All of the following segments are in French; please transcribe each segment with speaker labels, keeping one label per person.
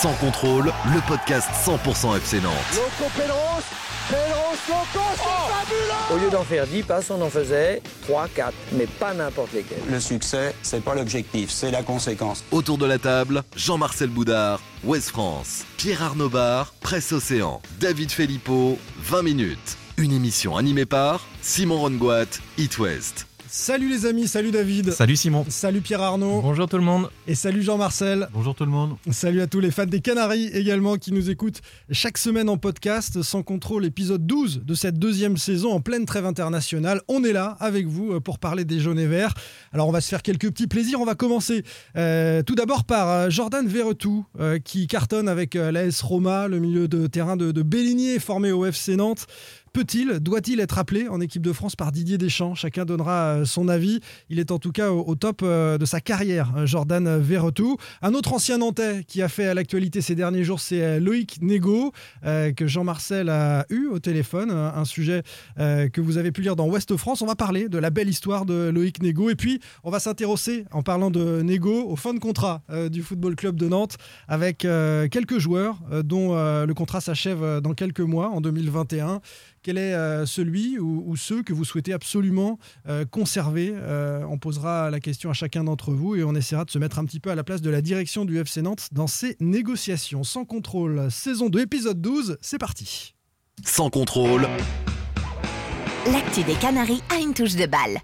Speaker 1: Sans contrôle, le podcast 100% FC Nantes.
Speaker 2: Loco Pedros, Pedros Loco, c'est fabuleux
Speaker 3: Au lieu d'en faire 10 passes, on en faisait 3, 4, mais pas n'importe lesquels.
Speaker 4: Le succès, c'est pas l'objectif, c'est la conséquence.
Speaker 1: Autour de la table, Jean-Marcel Boudard, Ouest France, Pierre Arnaud Bar, Presse Océan, David Filippo, 20 minutes. Une émission animée par Simon Rongoat, It West.
Speaker 5: Salut les amis, salut David.
Speaker 6: Salut Simon.
Speaker 5: Salut Pierre Arnaud.
Speaker 6: Bonjour tout le monde.
Speaker 5: Et salut Jean-Marcel.
Speaker 6: Bonjour tout le monde.
Speaker 5: Salut à tous les fans des Canaries également qui nous écoutent chaque semaine en podcast. Sans contrôle, épisode 12 de cette deuxième saison en pleine trêve internationale. On est là avec vous euh, pour parler des jaunes et verts. Alors on va se faire quelques petits plaisirs. On va commencer euh, tout d'abord par euh, Jordan Verretou euh, qui cartonne avec euh, l'AS Roma, le milieu de terrain de, de Bélinier formé au FC Nantes. Peut-il, doit-il être appelé en équipe de France par Didier Deschamps? Chacun donnera euh, son avis. Il est en tout cas au, top euh, de sa carrière, euh, Jordan Verretou. Un autre ancien Nantais qui a fait l'actualité ces derniers jours, c'est euh, Loïc euh, que Jean-Marcel a eu au téléphone. Un un sujet que vous avez pu lire dans Ouest France. On va parler de la belle histoire de Loïc Négo. Et puis, on va s'intéresser, en parlant de Négo, au fin de contrat du Football Club de Nantes avec quelques joueurs dont le contrat s'achève dans quelques mois, en 2021. Quel est euh, celui ou, ou ceux que vous souhaitez absolument euh, conserver? Euh, On posera la question à chacun d'entre vous et on essaiera de se mettre un petit peu à la place de la direction du FC Nantes dans ces négociations. Sans contrôle, saison 2, épisode 12, c'est parti.
Speaker 1: Sans contrôle,
Speaker 7: L'actu des Canaries a une touche de balle.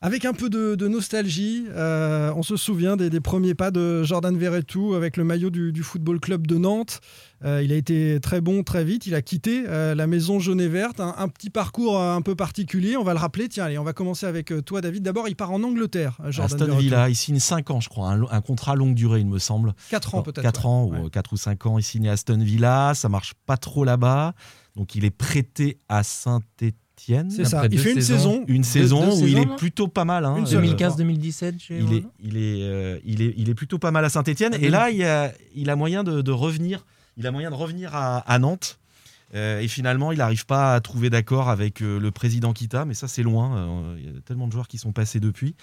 Speaker 5: Avec un peu de, de nostalgie, euh, on se souvient des, des premiers pas de Jordan Verretou avec le maillot du, du Football Club de Nantes. Euh, il a été très bon très vite. Il a quitté euh, la maison jaune et verte. Un, un petit parcours un peu particulier. On va le rappeler. Tiens, allez, on va commencer avec toi, David. D'abord, il part en Angleterre. Jordan
Speaker 6: Aston
Speaker 5: Verretou.
Speaker 6: Villa, il signe 5 ans, je crois, un, un contrat longue durée, il me semble.
Speaker 5: 4 ans peut-être.
Speaker 6: 4
Speaker 5: ouais.
Speaker 6: ans
Speaker 5: Ouais.
Speaker 6: ou 4 ou 5 ans, il signe à Aston Villa, ça marche pas trop là-bas. Donc il est prêté à Saint-Étienne.
Speaker 5: C'est ça.
Speaker 8: Après
Speaker 5: Il fait une saison.
Speaker 6: Une
Speaker 8: Deux-
Speaker 6: saison
Speaker 8: deux
Speaker 6: où il est plutôt pas mal. hein.
Speaker 5: Une seule.
Speaker 6: Euh,
Speaker 8: 2015-2017, j'ai-
Speaker 6: il est, il, est, euh, il, est, il est plutôt pas mal à Saint-Etienne. Et là, il a, il a moyen de, de revenir. Il a moyen de revenir à, à Nantes. Euh, et finalement, il n'arrive pas à trouver d'accord avec euh, le président Kita, mais ça, c'est loin. Euh, Il y a tellement de joueurs qui sont passés depuis.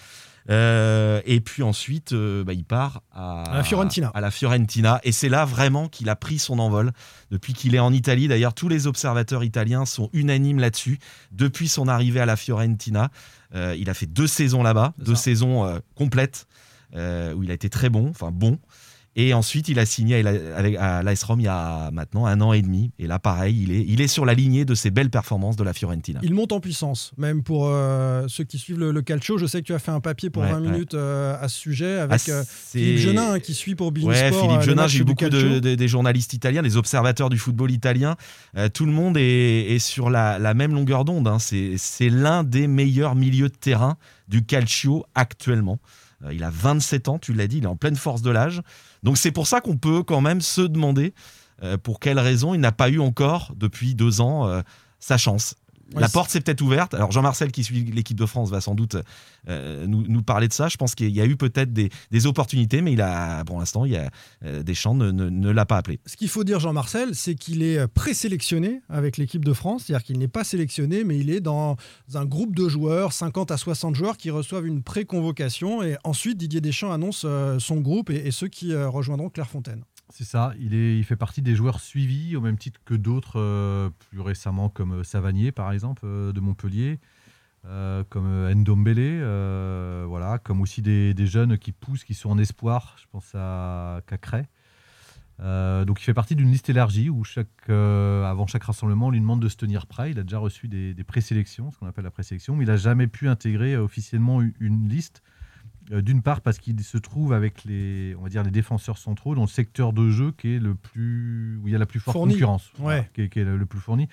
Speaker 6: Et puis ensuite, bah, il part à,
Speaker 5: À la Fiorentina.
Speaker 6: à la Fiorentina. Et c'est là vraiment qu'il a pris son envol. Depuis qu'il est en Italie, d'ailleurs, tous les observateurs italiens sont unanimes là-dessus. Depuis son arrivée à la Fiorentina, il a fait deux saisons là-bas, deux
Speaker 5: ça.
Speaker 6: saisons complètes, euh, où il a été très bon, enfin bon. Et ensuite, il a signé à l'AS Rome il y a maintenant un an et demi. Et là, pareil, il est, il est sur la lignée de ses belles performances de la Fiorentina.
Speaker 5: Il monte en puissance, même pour euh, ceux qui suivent le, le calcio. Je sais que tu as fait un papier pour
Speaker 6: Ouais,
Speaker 5: 20
Speaker 6: ouais.
Speaker 5: minutes euh, à ce sujet avec
Speaker 6: Ah,
Speaker 5: euh, Philippe Genin hein, qui suit pour Bein
Speaker 6: Ouais,
Speaker 5: Sport,
Speaker 6: Philippe Genin, j'ai eu beaucoup de, des journalistes italiens, des observateurs du football italien. Tout le monde est, est sur la, la même longueur d'onde. hein. C'est l'un des meilleurs milieux de terrain du calcio actuellement. Euh, il a 27 ans, tu l'as dit, il est en pleine force de l'âge. Donc c'est pour ça qu'on peut quand même se demander euh, pour quelle raison il n'a pas eu encore, depuis deux ans, euh, sa chance. La porte s'est peut-être ouverte. Alors Jean-Marcel qui suit l'équipe de France va sans doute euh, nous, nous parler de ça. Je pense qu'il y a eu peut-être des, des opportunités, mais il a, pour l'instant, il y a euh, Deschamps ne, ne, ne l'a pas appelé.
Speaker 5: Ce qu'il faut dire, Jean-Marcel, c'est qu'il est euh, présélectionné avec l'équipe de France, c'est-à-dire qu'il n'est pas sélectionné, mais il est dans un groupe de joueurs, 50 à 60 joueurs, qui reçoivent une pré-convocation. Et ensuite, Didier Deschamps annonce son groupe et, et ceux qui rejoindront Clairefontaine.
Speaker 8: C'est ça, il, est, il fait partie des joueurs suivis au même titre que d'autres euh, plus récemment comme euh, Savanier par exemple euh, de Montpellier, comme Ndombele, voilà, comme aussi des, jeunes qui poussent, qui sont en espoir, je pense à Cacré. Donc il fait partie d'une liste élargie où avant chaque rassemblement on lui demande de se tenir prêt. Il a déjà reçu des, présélections, ce qu'on appelle la présélection, mais il n'a jamais pu intégrer officiellement une liste. Euh, D'une part parce qu'il se trouve avec les, on va dire, les défenseurs centraux dans le secteur de jeu qui est le plus, où il y a la plus forte
Speaker 5: Fourni.
Speaker 8: concurrence,
Speaker 5: Ouais.
Speaker 8: voilà, qui, est, qui est le, plus fourni.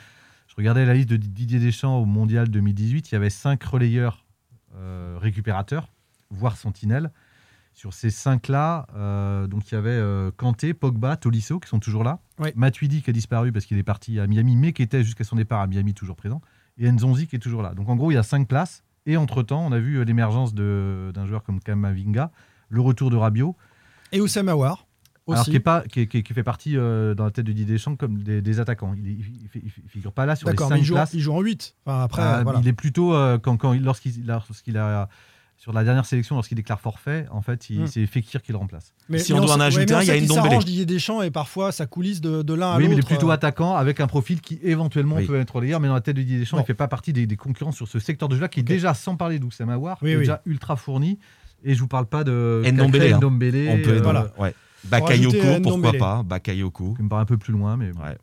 Speaker 8: Je regardais la liste de Didier Deschamps au Mondial 2018, il y avait cinq relayeurs euh, récupérateurs voire sentinelle. Sur ces cinq-là, euh, donc il y avait euh, Kanté, Pogba, Tolisso qui sont toujours là.
Speaker 5: Oui.
Speaker 8: Matuidi qui a disparu parce qu'il est parti à Miami, mais qui était jusqu'à son départ à Miami toujours présent. Et Nzonzi qui est toujours là. Donc en gros, il y a cinq places. Et entre-temps, on a vu euh, l'émergence d'un joueur comme Kamavinga, le retour de Rabiot.
Speaker 5: Et Oussama Aouar
Speaker 8: Alors, qui, est pas, qui, est- qui est- qui fait partie euh, dans la tête de Didier Deschamps comme des, des attaquants. Il, il figure pas là sur les
Speaker 5: D'accord,
Speaker 8: cinq
Speaker 5: mais il joue,
Speaker 8: places.
Speaker 5: il joue en 8. Enfin, après,
Speaker 8: Ah,
Speaker 5: voilà.
Speaker 8: Il est plutôt euh, quand, quand il- lorsqu'il lorsqu'il a sur la dernière sélection, lorsqu'il déclare forfait, en fait, il-
Speaker 5: Hmm.
Speaker 8: c'est Fekir qui le remplace.
Speaker 5: Mais-
Speaker 6: Si
Speaker 5: mais
Speaker 6: on doit en ajouter un, il y a une
Speaker 5: s'arrange Didier Deschamps et parfois ça coulisse de, de l'un à
Speaker 8: Oui,
Speaker 5: l'autre.
Speaker 8: mais il est plutôt
Speaker 5: euh,
Speaker 8: attaquant avec un profil qui éventuellement
Speaker 6: Oui.
Speaker 8: peut être relayeur, mais dans la tête de Didier Deschamps,
Speaker 5: Bon.
Speaker 8: il fait pas partie des, des concurrents sur ce secteur de jeu-là qui est
Speaker 5: Ok.
Speaker 8: déjà, sans parler d'Oussama Aouar,
Speaker 5: Oui,
Speaker 8: est
Speaker 5: oui.
Speaker 8: déjà ultra fourni. Et je vous parle pas de
Speaker 6: Ndombele, hein. On peut
Speaker 8: euh,
Speaker 5: voilà.
Speaker 6: ouais. Bakayoko, pourquoi
Speaker 5: Ndombele.
Speaker 6: pas Bakayoko.
Speaker 8: qui me paraît un peu plus loin, mais
Speaker 6: Ouais.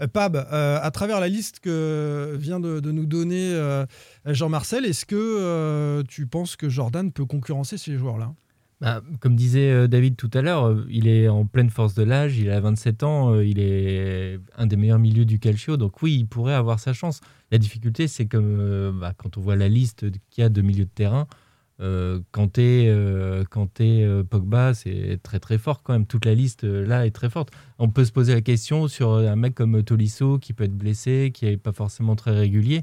Speaker 5: Euh, Pab, euh, à travers la liste que vient de, nous donner euh, Jean-Marcel, est-ce que tu penses que Jordan peut concurrencer ces joueurs-là?
Speaker 9: Bah, comme disait David tout à l'heure, il est en pleine force de l'âge, il a 27 ans, il est un des meilleurs milieux du calcio, donc oui, il pourrait avoir sa chance. La difficulté, c'est euh, bah, quand on voit la liste qu'il y a de milieux de terrain, euh, Kanté, euh, Kanté, euh, Pogba, c'est très très fort quand même. Toute la liste euh, là est très forte. On peut se poser la question sur un mec comme Tolisso qui peut être blessé, qui n'est pas forcément très régulier.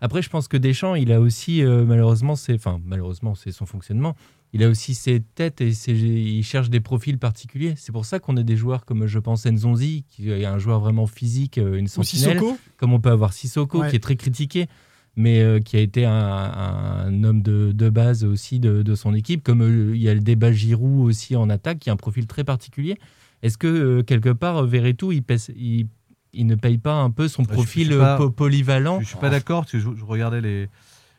Speaker 9: Après, je pense que Deschamps, il a aussi euh, malheureusement, c'est, enfin malheureusement, c'est son fonctionnement. Il a aussi ses têtes et ses- il cherche des profils particuliers. C'est pour ça qu'on a des joueurs comme je pense Nzonzi, qui est un joueur vraiment physique, euh, une sentinelle, comme on peut avoir Sissoko,
Speaker 5: Ouais.
Speaker 9: qui est très critiqué, mais euh, qui a été un, un homme de, de base aussi de, de son équipe. Comme euh, il y a le débat Giroud aussi en attaque, qui a un profil très particulier. Est-ce que euh, quelque part, Verretou, il, pèse- il, il ne paye pas un peu son
Speaker 8: je
Speaker 9: profil
Speaker 8: pas-
Speaker 9: polyvalent?
Speaker 8: Je suis pas d'accord parce que je, je regardais les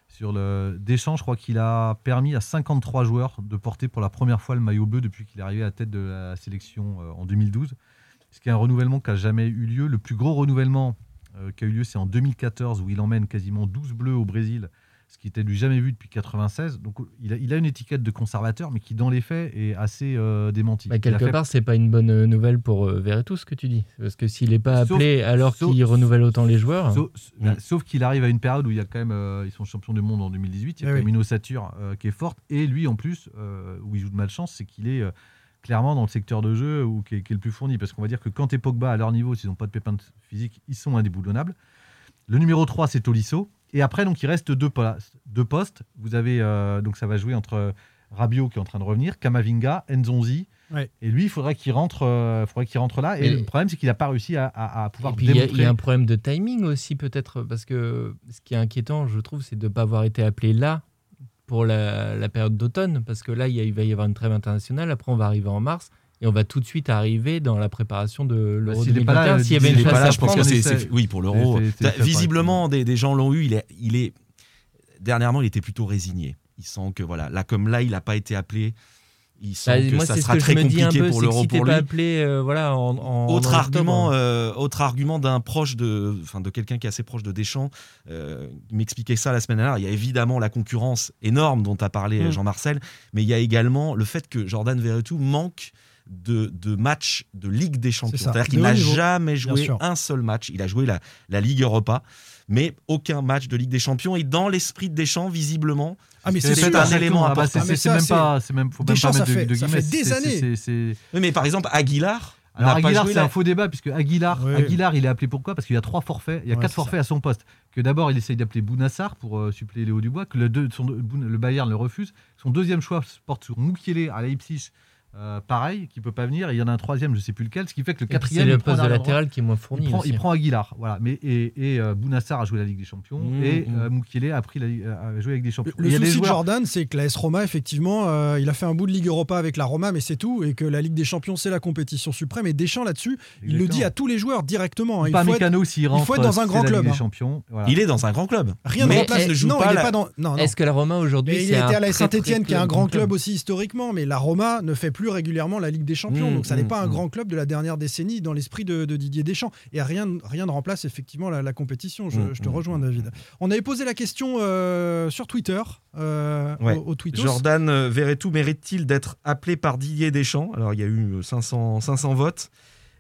Speaker 8: sur le Deschamps, je crois qu'il a permis à 53 joueurs de porter pour la première fois le maillot bleu depuis qu'il est arrivé à la tête de la sélection en 2012. Ce qui est un renouvellement qui n'a jamais eu lieu. Le plus gros renouvellement qui a eu lieu, c'est en 2014 où il emmène quasiment 12 bleus au Brésil, ce qui était du jamais vu depuis 96. Donc il a, il a une étiquette de conservateur, mais qui dans les faits est assez euh, démentie.
Speaker 9: Bah, quelque
Speaker 8: fait-
Speaker 9: part, c'est pas une bonne euh, nouvelle pour euh, Verretou, ce que tu dis. Parce que s'il n'est pas
Speaker 8: Sauf-
Speaker 9: appelé alors
Speaker 8: sauf-
Speaker 9: qu'il renouvelle autant les joueurs.
Speaker 8: Sauf,
Speaker 6: Mm.
Speaker 8: bah, sauf qu'il arrive à une période où il y a quand même, euh, ils sont champions du monde en 2018, il y a
Speaker 5: Eh
Speaker 8: quand
Speaker 5: oui.
Speaker 8: même une ossature euh, qui est forte. Et lui, en plus, euh, où il joue de malchance, c'est qu'il est euh, clairement dans le secteur de jeu où, qui, est, qui est le plus fourni. Parce qu'on va dire que quand t'es Pogba à leur niveau, s'ils n'ont pas de pépins de physique, ils sont indéboulonnables. Le numéro 3, c'est Tolisso. Et après, donc, il reste deux, places- deux postes. Vous avez, euh, donc ça va jouer entre Rabiot qui est en train de revenir, Kamavinga, Nzonzi.
Speaker 5: Ouais.
Speaker 8: Et lui, il faudrait qu'il rentre, euh, faudrait qu'il rentre là. Et
Speaker 9: Mais-
Speaker 8: le problème, c'est qu'il n'a pas réussi à, à- à pouvoir
Speaker 9: y, il y a un problème de timing aussi peut-être parce que ce qui est inquiétant, je trouve, c'est de ne pas avoir été appelé là pour la, la période d'automne parce que là il, y a- il va y avoir une trêve internationale. Après on va arriver en mars et on va tout de suite arriver dans la préparation de l'Euro
Speaker 8: Bah, s'il
Speaker 9: 2021. S'il y avait une
Speaker 8: là,
Speaker 9: à
Speaker 8: je pense
Speaker 6: que c'est, oui pour l'euro.
Speaker 8: c'est- c'est-
Speaker 6: T'as-
Speaker 8: c'est-
Speaker 6: Visiblement, des, des gens l'ont eu. Il est, il est dernièrement, il était plutôt résigné. Il sent que voilà, là comme là, il n'a pas été appelé. Il
Speaker 9: Bah,
Speaker 6: que ça sera
Speaker 9: que
Speaker 6: très compliqué
Speaker 9: peu,
Speaker 6: pour l'euro pour lui.
Speaker 9: pas appelé euh, voilà en, en-
Speaker 6: Autre
Speaker 9: en
Speaker 6: argument,
Speaker 9: octobre,
Speaker 6: euh, autre argument d'un proche de, enfin de quelqu'un qui est assez proche de Deschamps, euh, qui m'expliquait ça la semaine dernière. Il y a évidemment la concurrence énorme dont a parlé
Speaker 5: Mm.
Speaker 6: Jean-Marcel, mais il y a également le fait que Jordan Verretou manque de, de matchs de Ligue des Champions. C'est-à-dire qu'il n'a jamais joué un seul match. Il a joué la, la Ligue Europa, mais aucun match de Ligue des Champions. Et dans l'esprit de Deschamps, visiblement,
Speaker 5: Ah, mais
Speaker 8: C'est
Speaker 6: un élément
Speaker 8: Ah bah,
Speaker 6: important.
Speaker 8: c'est-
Speaker 5: Ah,
Speaker 8: c'est même pas, c'est même, faut même
Speaker 5: Deschamps,
Speaker 8: pas mettre de,
Speaker 5: fait-
Speaker 8: de
Speaker 5: ça
Speaker 8: guillemets.
Speaker 5: fait des années.
Speaker 6: Oui, mais par exemple, Aguilar.
Speaker 8: Alors Aguilar, c'est
Speaker 6: la-
Speaker 8: un faux débat puisque Aguilar,
Speaker 5: Oui.
Speaker 8: Aguilar, il est appelé pourquoi? Parce qu'il y a trois forfaits, il y a
Speaker 5: Ouais,
Speaker 8: quatre forfaits à son poste. Que d'abord il essaye d'appeler Bounassar pour euh, suppléer Léo Dubois, que le, deux- son- Boun- le Bayern le refuse. Son deuxième choix se porte sur Mukiele à Leipzig, euh, pareil, qui peut pas venir. Et il y en a un troisième, je sais plus lequel, ce qui fait que le quatrième,
Speaker 9: c'est
Speaker 8: il
Speaker 9: le
Speaker 8: prend
Speaker 9: poste de
Speaker 8: droit.
Speaker 9: latéral qui est moins fourni.
Speaker 8: Il prend,
Speaker 9: aussi.
Speaker 8: il prend Aguilar, voilà. Mais et, et euh, Bounassar a joué la Ligue des Champions
Speaker 6: Mmh,
Speaker 8: et
Speaker 6: mmh.
Speaker 8: euh, a pris la, a joué avec des champions.
Speaker 5: Le
Speaker 8: Il y a des
Speaker 5: souci de Jordan, c'est que la S Roma, effectivement, euh, il a fait un bout de Ligue Europa avec la Roma, mais c'est tout, et que la Ligue des Champions, c'est la compétition suprême. Et Deschamps, là-dessus, il le dit à tous les joueurs directement. hein. Il
Speaker 8: Pas
Speaker 5: faut être-
Speaker 8: Mécano s'il rentre.
Speaker 5: faut être dans un grand
Speaker 8: la Ligue
Speaker 5: club,
Speaker 8: des
Speaker 5: hein.
Speaker 8: Champions. Voilà.
Speaker 6: Il est dans un grand club.
Speaker 5: Rien ne remplace.
Speaker 6: il ne joue pas
Speaker 5: il.
Speaker 9: Est-ce que la Roma aujourd'hui
Speaker 5: il
Speaker 9: c'est
Speaker 5: était à la Saint-Etienne, qui est un grand
Speaker 9: club
Speaker 5: club aussi historiquement, mais la Roma ne fait plus régulièrement la Ligue des Champions.
Speaker 6: Mmh,
Speaker 5: donc ça n'est
Speaker 6: mmh,
Speaker 5: pas un
Speaker 6: mmh.
Speaker 5: grand club de la dernière décennie dans l'esprit de, de Didier Deschamps. Et rien, rien ne remplace effectivement la, la compétition. Je, je te rejoins. David. On avait posé la question euh, sur Twitter, euh,
Speaker 6: Ouais.
Speaker 5: au, au Tweetos.
Speaker 6: Jordan euh, Verretou mérite-t-il d'être appelé par Didier Deschamps? Alors, il y a eu euh, 500, 500 votes.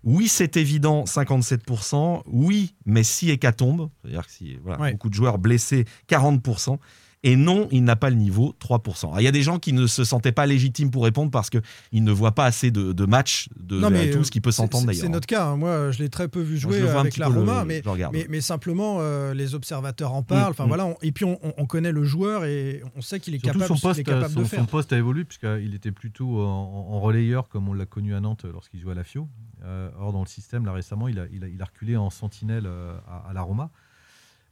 Speaker 6: Oui, c'est évident, 57%. Oui, mais si hécatombe, c'est-à-dire que si voilà,
Speaker 5: Ouais.
Speaker 6: beaucoup de joueurs blessés, 40%. Et non, il n'a pas le niveau 3%. Alors, Il y a des gens qui ne se sentaient pas légitimes pour répondre parce qu'ils ne voient pas assez de, de matchs de,
Speaker 5: Non, mais,
Speaker 6: tout ce qui peut s'entendre d'ailleurs.
Speaker 5: C'est notre cas. hein. Moi, je l'ai très peu vu jouer avec la
Speaker 6: le-
Speaker 5: Roma, mais, simplement, euh, les observateurs en parlent. Enfin,
Speaker 8: Mm,
Speaker 5: voilà, on- et puis, on, on- on connaît le joueur et on sait qu'il est capable,
Speaker 8: son poste,
Speaker 5: il est capable
Speaker 8: son,
Speaker 5: de
Speaker 8: son
Speaker 5: faire.
Speaker 8: poste a évolué puisqu'il était plutôt en, en relayeur comme on l'a connu à Nantes lorsqu'il jouait à la FIO. Euh, or dans le système là récemment, il a, il a- il a reculé en sentinelle euh, à, à la Roma.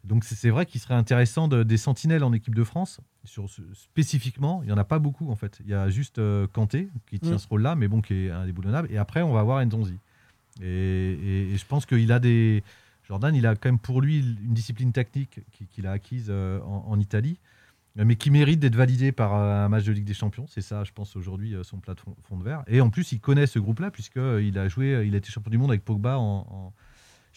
Speaker 8: Donc c'est vrai qu'il serait intéressant de- des sentinelles en équipe de France. Sur ce- spécifiquement, il y en a pas beaucoup en fait. Il y a juste euh, Kanté qui tient
Speaker 5: Mm.
Speaker 8: ce rôle-là, mais bon qui est indéboulonnable. Et après on va avoir Nzonzi. Et, et- et je pense qu'il a des Jordan, il a quand même pour lui une discipline tactique qui- qu'il a acquise euh, en, en Italie, mais qui mérite d'être validée par euh, un match de Ligue des Champions. C'est ça, je pense, aujourd'hui, euh, son plat de fond, fond de verre. Et en plus, il connaît ce groupe-là, puisqu'il a joué, il a été champion du monde avec Pogba en- en-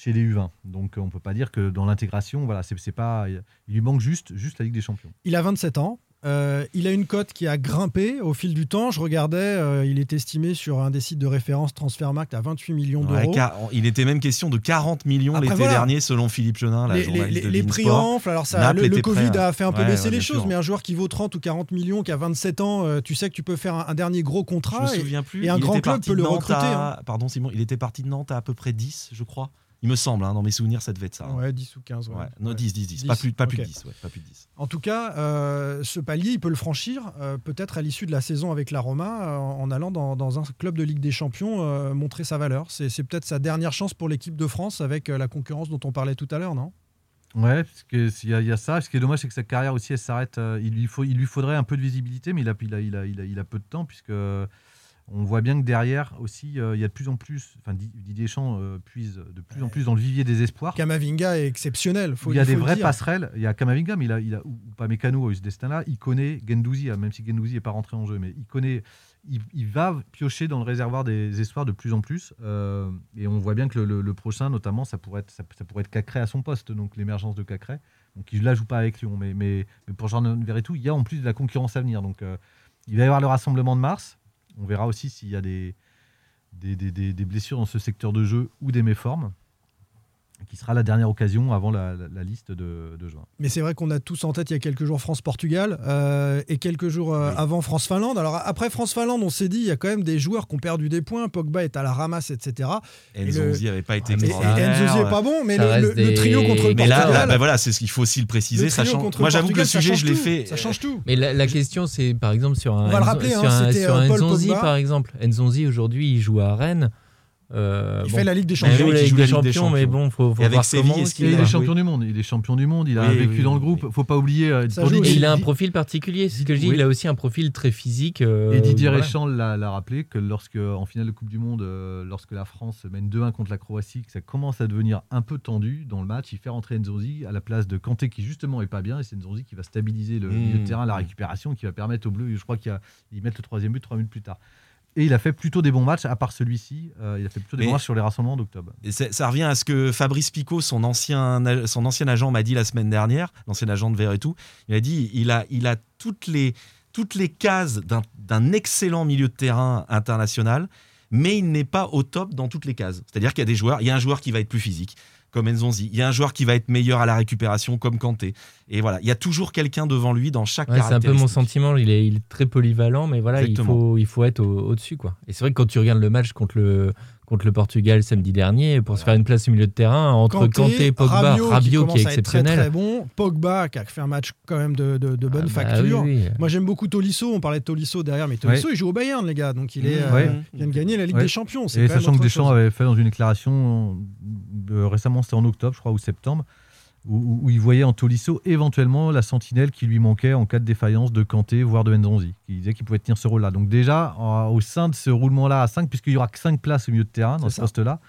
Speaker 8: chez les U20. Donc on ne peut pas dire que dans l'intégration, voilà, c'est c'est pas, il lui manque juste, juste la Ligue des Champions.
Speaker 5: Il a 27 ans. Euh, il a une cote qui a grimpé au fil du temps. Je regardais, euh, il est estimé sur un des sites de référence Transfermarkt à 28 millions
Speaker 6: Ouais,
Speaker 5: d'euros.
Speaker 6: car- il était même question de 40 millions
Speaker 5: Après,
Speaker 6: l'été
Speaker 5: voilà.
Speaker 6: dernier, selon Philippe Chenin, la
Speaker 5: les, les-
Speaker 6: journaliste
Speaker 5: les-
Speaker 6: de
Speaker 5: les
Speaker 6: Bein
Speaker 5: prix enflent. Alors ça,
Speaker 6: Naples
Speaker 5: le, Covid
Speaker 6: prêt à-
Speaker 5: a fait un peu
Speaker 6: Ouais,
Speaker 5: baisser
Speaker 6: ouais,
Speaker 5: les choses,
Speaker 6: sûr.
Speaker 5: mais un joueur qui vaut 30 ou 40 millions, qui a 27 ans, euh, tu sais que tu peux faire un, un dernier gros
Speaker 6: Je
Speaker 5: contrat.
Speaker 6: me
Speaker 5: et-
Speaker 6: souviens plus.
Speaker 5: Et, un
Speaker 6: il
Speaker 5: grand club peut le recruter.
Speaker 6: à-
Speaker 5: hein.
Speaker 6: Pardon Simon, il était parti de Nantes à à peu près 10, je crois. Il me semble, hein, dans mes souvenirs, ça devait être ça. hein.
Speaker 5: Ouais, 10 ou 15. ouais.
Speaker 6: Ouais, Non,
Speaker 5: Ouais.
Speaker 6: 10, 10, 10. Pas
Speaker 5: 10,
Speaker 6: plus, pas plus de 10. ouais, pas plus de 10.
Speaker 5: En tout cas, euh, ce palier, il peut le franchir, euh, peut-être à l'issue de la saison avec la Roma, euh, en allant dans, dans un club de Ligue des Champions euh, montrer sa valeur. C'est peut-être sa dernière chance pour l'équipe de France avec euh, la concurrence dont on parlait tout à l'heure, non?
Speaker 8: Ouais, parce que s'il y, a- il y a ça. Ce qui est dommage, c'est que sa carrière aussi, elle s'arrête. euh, il, lui faut, il lui faudrait un peu de visibilité, mais il a, il a, il a, il a, il a peu de temps, puisque euh, on voit bien que derrière aussi, euh, il y a de plus en plus. Enfin, Di- Didier Deschamps euh, puise de plus en plus dans le vivier des espoirs.
Speaker 5: Kamavinga est exceptionnel. Faut,
Speaker 8: il y a
Speaker 5: faut
Speaker 8: des vraies
Speaker 5: dire.
Speaker 8: passerelles. Il y a Kamavinga, mais il a, il a ou pas Mécano a eu ce destin-là. Il connaît Gendouzi, hein, même si Gendouzi n'est pas rentré en jeu, mais il connaît. Il, il va piocher dans le réservoir des espoirs de plus en plus. euh, et on voit bien que le, le- le prochain, notamment, ça pourrait être, ça, ça pourrait être Cacré à son poste, donc l'émergence de Cacré. Donc il ne la joue pas avec Lyon, mais, mais, mais pour Jordan Verretou, il y a en plus de la concurrence à venir. Donc euh, il va y avoir le rassemblement de mars. On verra aussi s'il y a des, blessures dans ce secteur de jeu ou des méformes, qui sera la dernière occasion avant la, la- la liste de, de juin.
Speaker 5: Mais c'est vrai qu'on a tous en tête il y a quelques jours France-Portugal euh, et quelques jours euh, avant France-Finlande. Alors après France-Finlande, on s'est dit il y a quand même des joueurs qui ont perdu des points. Pogba est à la ramasse, etc.
Speaker 6: Nzonzi n'avait pas été extraordinaire.
Speaker 5: Nzonzi est pas bon, mais le, trio contre le
Speaker 6: Mais là,
Speaker 5: Portugal.
Speaker 6: bah voilà, c'est ce qu'il faut aussi le préciser.
Speaker 5: le
Speaker 6: ça change- Moi, j'avoue que le sujet, je l'ai
Speaker 5: tout.
Speaker 6: fait.
Speaker 5: Ça change tout.
Speaker 9: Mais la, la question, c'est par exemple sur un,
Speaker 5: On va le
Speaker 9: Enzo-
Speaker 5: rappeler, hein,
Speaker 9: sur un, sur
Speaker 5: euh,
Speaker 9: un Nzonzi, par exemple. Nzonzi, aujourd'hui, il joue à Rennes. Euh,
Speaker 5: Il
Speaker 9: bon.
Speaker 5: fait la Ligue des
Speaker 9: Il
Speaker 5: Champions.
Speaker 9: joue
Speaker 6: Oui,
Speaker 9: la Ligue des Champions, mais bon, faut, faut
Speaker 6: Et avec Séville,
Speaker 9: comment.
Speaker 8: il
Speaker 9: va
Speaker 8: est champion du monde? Il est champion du monde. Il a
Speaker 6: Oui,
Speaker 8: vécu
Speaker 6: oui,
Speaker 8: dans le groupe.
Speaker 6: oui.
Speaker 8: Faut pas oublier. euh,
Speaker 5: joue.
Speaker 9: il a un profil particulier. C'est ce que je dis.
Speaker 8: Oui.
Speaker 9: Il a aussi un profil très physique. euh,
Speaker 8: Et Didier
Speaker 9: voilà.
Speaker 8: Deschamps l'a rappelé que lorsque, en finale de Coupe du Monde, lorsque la France mène 2-1 contre la Croatie, que ça commence à devenir un peu tendu dans le match, il fait rentrer Nzonzi à la place de Kanté qui justement est pas bien, et c'est Nzonzi qui va stabiliser le
Speaker 6: Mmh.
Speaker 8: milieu de terrain, la récupération, qui va permettre aux Bleus, je crois qu'ils mettent le troisième but trois minutes plus tard. Et il a fait plutôt des bons matchs, à part celui-ci, euh, il a fait plutôt des
Speaker 6: Mais-
Speaker 8: bons matchs sur les rassemblements d'octobre.
Speaker 6: Et ça revient à ce que Fabrice Picot, son ancien, son ancien agent, m'a dit la semaine dernière, l'ancien agent de Verretou. Il a dit il a, il a toutes, les, toutes les cases d'un- d'un excellent milieu de terrain international, mais il n'est pas au top dans toutes les cases. C'est-à-dire qu'il y a des joueurs, il y a un joueur qui va être plus physique, comme Nzonzi. Il y a un joueur qui va être meilleur à la récupération, comme Kanté. Et voilà, il y a toujours quelqu'un devant lui dans chaque
Speaker 9: Ouais, c'est un peu mon sentiment. Il est, il est très polyvalent, mais voilà, il faut, il faut être au- au-dessus. quoi. Et c'est vrai que quand tu regardes le match contre le, contre le Portugal samedi dernier, pour se faire une place au milieu de terrain, entre Kanté, Pogba,
Speaker 5: Rabiot,
Speaker 9: Rabiot, qui, est
Speaker 5: être très,
Speaker 9: exceptionnel.
Speaker 5: très bon, Pogba qui a fait un match quand même de, de- de bonne
Speaker 9: Ah bah
Speaker 5: facture.
Speaker 9: oui, oui.
Speaker 5: Moi j'aime beaucoup Tolisso, on parlait de Tolisso derrière, mais Tolisso il joue au Bayern les gars, donc il, est,
Speaker 8: Mmh,
Speaker 5: euh, il vient de gagner la Ligue
Speaker 8: Ouais.
Speaker 5: des Champions. c'est
Speaker 8: Et sachant que Deschamps
Speaker 5: chose.
Speaker 8: avait fait dans une déclaration de- récemment, c'était en octobre, je crois, ou septembre, où, il voyait en Tolisso éventuellement la sentinelle qui lui manquait en cas de défaillance de Kanté, voire de Nzonzi. Il disait qu'il pouvait tenir ce rôle-là. Donc déjà, en- au sein de ce roulement-là à 5, puisqu'il y aura que 5 places au milieu de terrain dans ce poste-là,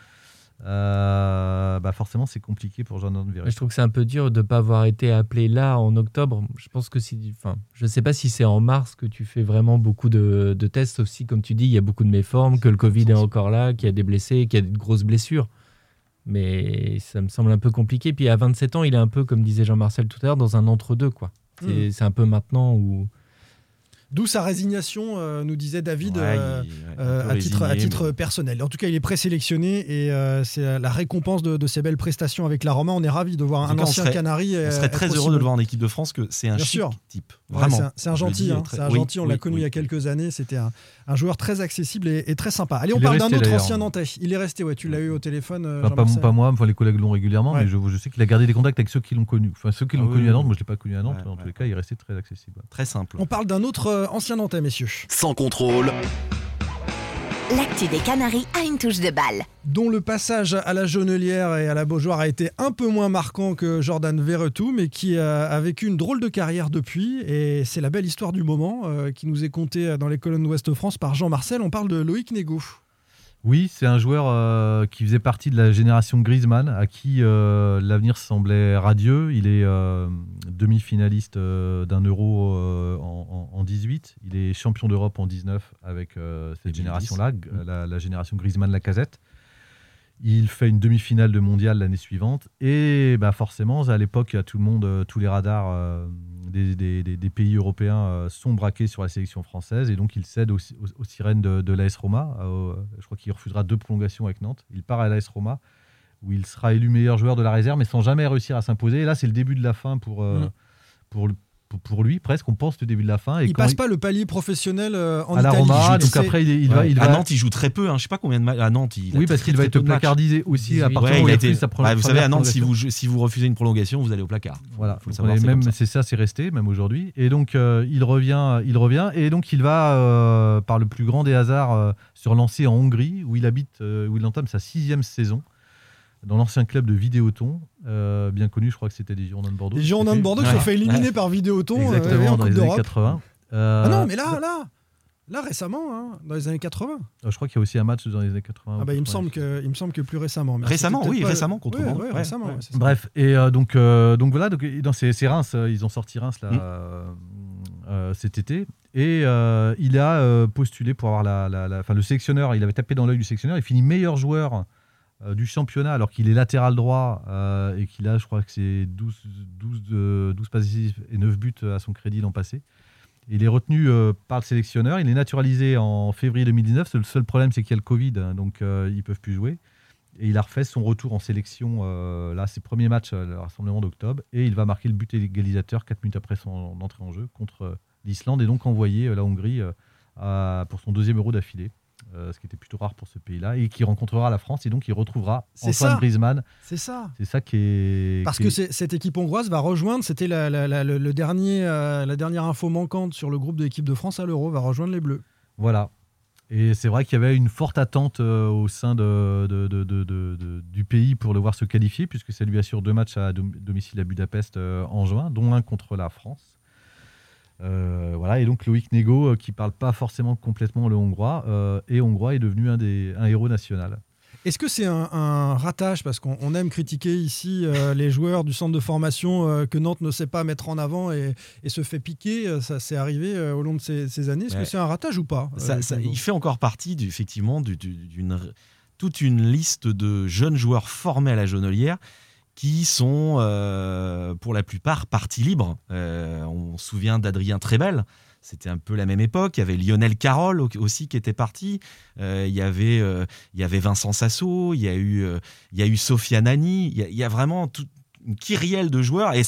Speaker 8: euh, bah forcément c'est compliqué pour Jordan Verret.
Speaker 9: Je trouve que c'est un peu dur de ne pas avoir été appelé là en octobre. Je pense que si, enfin, je ne sais pas si c'est en mars que tu fais vraiment beaucoup de, de tests, sauf si, comme tu dis, il y a beaucoup de méformes, que le Covid est encore là, qu'il y a des blessés, qu'il y a de grosses blessures. Mais ça me semble un peu compliqué. Puis à 27 ans, il est un peu, comme disait Jean-Marcel tout à l'heure, dans un entre-deux. quoi. C'est
Speaker 5: Mm.
Speaker 9: c'est un peu maintenant où.
Speaker 5: D'où sa résignation, euh, nous disait David,
Speaker 6: Ouais,
Speaker 5: euh,
Speaker 6: il- ouais, un
Speaker 5: euh, à, titre, à
Speaker 6: résigné,
Speaker 5: titre
Speaker 6: mais-
Speaker 5: personnel. En tout cas, il est présélectionné et euh, c'est la récompense de, de ses belles prestations avec la Roma. On est ravis de voir un
Speaker 6: tout
Speaker 5: ancien
Speaker 6: serait-
Speaker 5: Canari.
Speaker 6: On
Speaker 5: euh,
Speaker 6: serait très heureux de le voir en équipe de France, que c'est un
Speaker 5: Bien
Speaker 6: chic
Speaker 5: sûr.
Speaker 6: type.
Speaker 5: Ouais,
Speaker 6: Vraiment.
Speaker 5: c'est un- gentil.
Speaker 6: dis,
Speaker 5: hein.
Speaker 6: très-
Speaker 5: un
Speaker 6: oui,
Speaker 5: gentil. On l'a connu
Speaker 6: oui.
Speaker 5: il y a quelques années. C'était un, un joueur très accessible et, et très sympa. Allez, on
Speaker 8: Il
Speaker 5: parle d'un autre ancien Nantais. Il est resté, ouais, tu l'as eu au téléphone.
Speaker 8: pas, moi, enfin, les collègues l'ont régulièrement, mais je, je sais qu'il a gardé des contacts avec ceux qui l'ont connu. Enfin, ceux qui l'ont
Speaker 6: Ah
Speaker 8: connu
Speaker 6: oui,
Speaker 8: à Nantes, moi je l'ai pas connu à Nantes, mais en les cas, il est resté très accessible.
Speaker 6: Très simple.
Speaker 5: On parle d'un autre euh, ancien Nantais, messieurs.
Speaker 1: Sans contrôle,
Speaker 7: L'actu des Canaries a une touche de balle.
Speaker 5: dont le passage à la Jaunelière et à la Beaujoire a été un peu moins marquant que Jordan Verretou, mais qui a, a vécu une drôle de carrière depuis. Et c'est la belle histoire du moment euh, qui nous est contée dans les colonnes d'Ouest France par Jean Marcel. On parle de Loïc Négo.
Speaker 8: Oui, c'est un joueur euh, qui faisait partie de la génération Griezmann, à qui euh, l'avenir semblait radieux. Il est euh, demi-finaliste d'un euro en, en- en 18. Il est champion d'Europe en 19 avec cette
Speaker 6: 2010.
Speaker 8: génération-là, g- la, la génération Griezmann-Lacazette. Il fait une demi-finale de mondial l'année suivante. Et bah forcément, à l'époque, tout le monde, euh, tous les radars euh, des, des- des- des pays européens euh, sont braqués sur la sélection française. Et donc, il cède aux, aux- aux sirènes de, de l'AS Roma. Je crois qu'il refusera deux prolongations avec Nantes. Il part à l'AS Roma, où il sera élu meilleur joueur de la réserve, mais sans jamais réussir à s'imposer. Et là, c'est le début de la fin pour,
Speaker 5: Mm.
Speaker 8: pour, pour, lui, presque. On pense le début de la fin. Et
Speaker 5: Il passe pas le palier professionnel euh, en
Speaker 8: à la
Speaker 5: Italie.
Speaker 8: Roma, donc après, il, va.
Speaker 6: À Nantes, il joue très peu. Hein. Je sais pas combien de matchs. À Nantes, il a
Speaker 8: oui, parce qu'il va être placardisé aussi à
Speaker 9: 18.
Speaker 8: partir
Speaker 6: Ouais,
Speaker 8: du où
Speaker 6: il a été-
Speaker 8: sa
Speaker 6: bah,
Speaker 8: première
Speaker 6: vous savez, à Nantes, si
Speaker 8: prolongation.
Speaker 6: vous, si vous refusez une prolongation, vous allez au placard.
Speaker 8: Voilà,
Speaker 6: Faut le savoir,
Speaker 8: même c'est ça, c'est resté, même aujourd'hui. Et donc euh, il revient, il revient, et donc il va euh, par le plus grand des hasards euh, se relancer en Hongrie, où il habite, où il entame sa sixième saison dans l'ancien club de Vidéoton, euh, bien connu, je crois que c'était des Girondins de Bordeaux.
Speaker 5: Les Girondins de Bordeaux qui
Speaker 6: Ouais.
Speaker 5: sont fait éliminer par Vidéoton euh, en
Speaker 8: dans
Speaker 5: Coupe
Speaker 8: les années
Speaker 5: d'Europe.
Speaker 8: 80. Euh,
Speaker 5: Ah non, mais là, là, là récemment, hein, dans les années 80.
Speaker 8: euh, je crois qu'il y a aussi un match dans les années 80.
Speaker 5: Ah bah, il me
Speaker 8: 90.
Speaker 5: semble que, il me semble que plus récemment. mais
Speaker 6: Récemment, oui,
Speaker 5: pas-
Speaker 6: récemment, contre
Speaker 5: Ouais, ouais,
Speaker 6: Ouais,
Speaker 5: récemment.
Speaker 8: Bref, et euh, donc, euh, donc voilà, donc, dans c'est c'est Reims, euh, ils ont sorti Reims là,
Speaker 6: Mm.
Speaker 8: euh, euh, cet été, et euh, il a euh, postulé pour avoir la, la- la- enfin le sélectionneur, il avait tapé dans l'œil du sélectionneur, il finit meilleur joueur euh, du championnat alors qu'il est latéral droit euh, et qu'il a, je crois que c'est 12, 12, de- 12 passes et 9 buts à son crédit l'an passé. Il est retenu euh, par le sélectionneur, il est naturalisé en février 2019, le seul problème c'est qu'il y a le Covid, hein, donc euh, ils ne peuvent plus jouer. Et il a refait son retour en sélection, euh, là, ses premiers matchs, euh, le rassemblement d'octobre, et il va marquer le but égalisateur 4 minutes après son entrée en jeu contre euh, l'Islande, et donc envoyer euh, la Hongrie euh, à- pour son deuxième euro d'affilée, euh, ce qui était plutôt rare pour ce pays-là, et qui rencontrera la France, et donc il retrouvera Antoine
Speaker 5: ça.
Speaker 8: Griezmann.
Speaker 5: C'est ça.
Speaker 8: C'est ça qui est.
Speaker 5: Parce
Speaker 8: qui
Speaker 5: que
Speaker 8: est-
Speaker 5: cette équipe hongroise va rejoindre, c'était la, la- la- le, dernier, euh, la dernière info manquante sur le groupe de l'équipe de France à l'Euro, va rejoindre les Bleus.
Speaker 8: Voilà. Et c'est vrai qu'il y avait une forte attente euh, au sein de, de- de- du pays pour le voir se qualifier, puisque ça lui assure deux matchs à dom- domicile à Budapest en juin, dont un contre la France. Euh, voilà, et donc Loïc Nego, euh, qui parle pas forcément complètement le hongrois, euh, et hongrois est devenu un, des, un héros national.
Speaker 5: Est-ce que c'est un, un ratage? Parce qu'on on aime critiquer ici euh, les joueurs du centre de formation euh, que Nantes ne sait pas mettre en avant et, et se fait piquer. Ça s'est arrivé euh, au long de ces, ces années. Est-ce
Speaker 6: Ouais.
Speaker 5: que c'est un ratage ou pas
Speaker 6: Ça-
Speaker 5: euh,
Speaker 6: ça-
Speaker 5: Hugo
Speaker 6: il fait encore partie, du- effectivement, du- du- d'une toute une liste de jeunes joueurs formés à la Jaunelière qui sont, euh, pour la plupart, partis libres. Euh, on se souvient d'Adrien Trébel. C'était un peu la même époque. Il y avait Lionel Carroll au- aussi qui était parti. Euh, il, y avait, il y avait Vincent Sasso. Il y a eu, il y a eu Sophia Nani. Il y a, vraiment toute une kyrielle de joueurs. Et